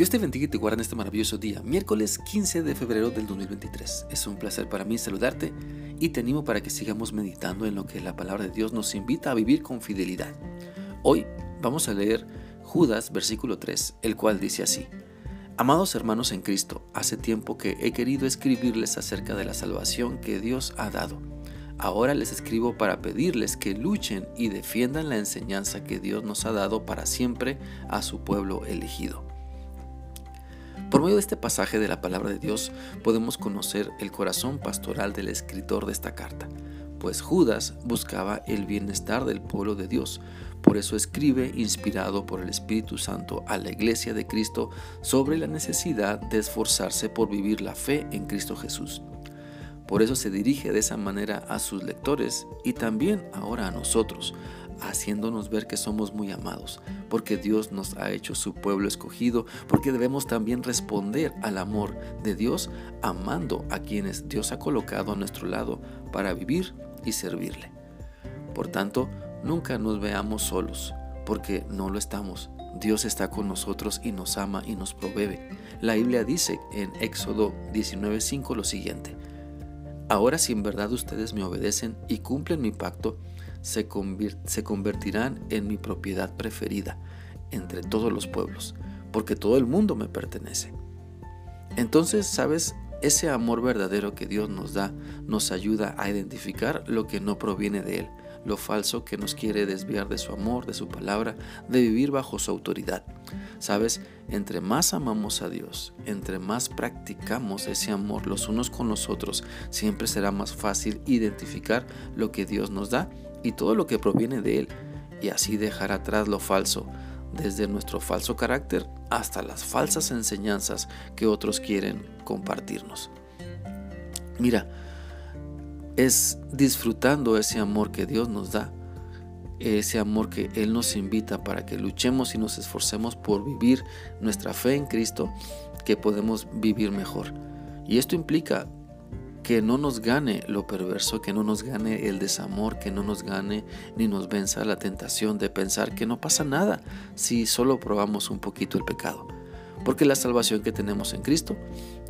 Dios te bendiga y te guarde en este maravilloso día, miércoles 15 de febrero del 2023. Es un placer para mí saludarte y te animo para que sigamos meditando en lo que la palabra de Dios nos invita a vivir con fidelidad. Hoy vamos a leer Judas versículo 3, el cual dice así. Amados hermanos en Cristo, hace tiempo que he querido escribirles acerca de la salvación que Dios ha dado. Ahora les escribo para pedirles que luchen y defiendan la enseñanza que Dios nos ha dado para siempre a su pueblo elegido. Por medio de este pasaje de la palabra de Dios podemos conocer el corazón pastoral del escritor de esta carta, pues Judas buscaba el bienestar del pueblo de Dios. Por eso escribe, inspirado por el Espíritu Santo, a la iglesia de Cristo sobre la necesidad de esforzarse por vivir la fe en Cristo Jesús. Por eso se dirige de esa manera a sus lectores y también ahora a nosotros, haciéndonos ver que somos muy amados, porque Dios nos ha hecho su pueblo escogido, porque debemos también responder al amor de Dios amando a quienes Dios ha colocado a nuestro lado para vivir y servirle. Por tanto, nunca nos veamos solos, porque no lo estamos. Dios está con nosotros y nos ama y nos provee. La Biblia dice en Éxodo 19:5 lo siguiente: Ahora si en verdad ustedes me obedecen y cumplen mi pacto, se, convertirán en mi propiedad preferida entre todos los pueblos, porque todo el mundo me pertenece. Entonces, ¿sabes? Ese amor verdadero que Dios nos da nos ayuda a identificar lo que no proviene de Él, lo falso que nos quiere desviar de su amor, de su palabra, de vivir bajo su autoridad. Sabes, entre más amamos a Dios, entre más practicamos ese amor los unos con los otros, siempre será más fácil identificar lo que Dios nos da y todo lo que proviene de Él, y así dejar atrás lo falso, desde nuestro falso carácter hasta las falsas enseñanzas que otros quieren compartirnos. Mira, es disfrutando ese amor que Dios nos da, ese amor que Él nos invita para que luchemos y nos esforcemos por vivir nuestra fe en Cristo, que podemos vivir mejor. Y esto implica que no nos gane lo perverso, que no nos gane el desamor, que no nos gane ni nos venza la tentación de pensar que no pasa nada si solo probamos un poquito el pecado. Porque la salvación que tenemos en Cristo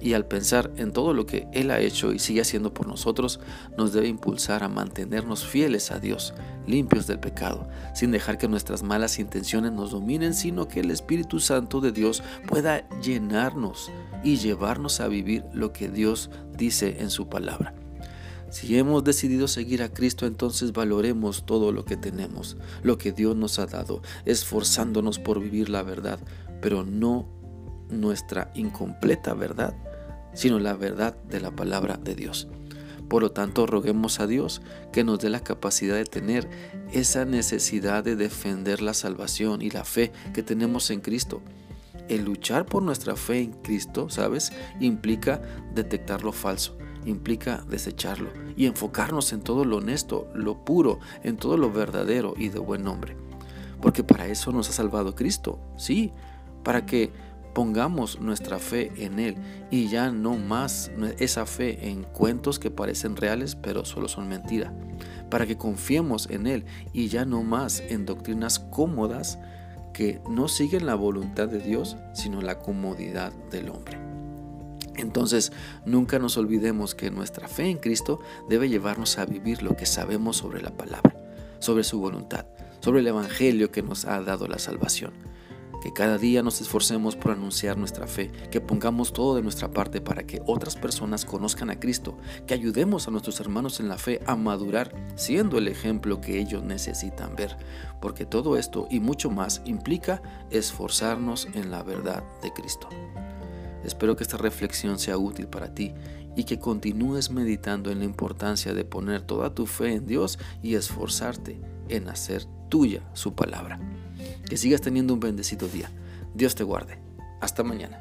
y al pensar en todo lo que Él ha hecho y sigue haciendo por nosotros, nos debe impulsar a mantenernos fieles a Dios, limpios del pecado, sin dejar que nuestras malas intenciones nos dominen, sino que el Espíritu Santo de Dios pueda llenarnos y llevarnos a vivir lo que Dios dice en su palabra. Si hemos decidido seguir a Cristo, entonces valoremos todo lo que tenemos, lo que Dios nos ha dado, esforzándonos por vivir la verdad, pero no nuestra incompleta verdad, sino la verdad de la palabra de Dios. Por lo tanto, roguemos a Dios que nos dé la capacidad de tener esa necesidad de defender la salvación y la fe que tenemos en Cristo. El luchar por nuestra fe en Cristo, ¿sabes? Implica detectar lo falso, implica desecharlo y enfocarnos en todo lo honesto, lo puro, en todo lo verdadero y de buen nombre. Porque para eso nos ha salvado Cristo, sí, para que pongamos nuestra fe en Él y ya no más esa fe en cuentos que parecen reales pero solo son mentira, para que confiemos en Él y ya no más en doctrinas cómodas que no siguen la voluntad de Dios sino la comodidad del hombre. Entonces, nunca nos olvidemos que nuestra fe en Cristo debe llevarnos a vivir lo que sabemos sobre la palabra, sobre su voluntad, sobre el Evangelio que nos ha dado la salvación que cada día nos esforcemos por anunciar nuestra fe, que pongamos todo de nuestra parte para que otras personas conozcan a Cristo, que ayudemos a nuestros hermanos en la fe a madurar siendo el ejemplo que ellos necesitan ver, porque todo esto y mucho más implica esforzarnos en la verdad de Cristo. Espero que esta reflexión sea útil para ti y que continúes meditando en la importancia de poner toda tu fe en Dios y esforzarte en hacer tuya su palabra. Que sigas teniendo un bendecido día. Dios te guarde. Hasta mañana.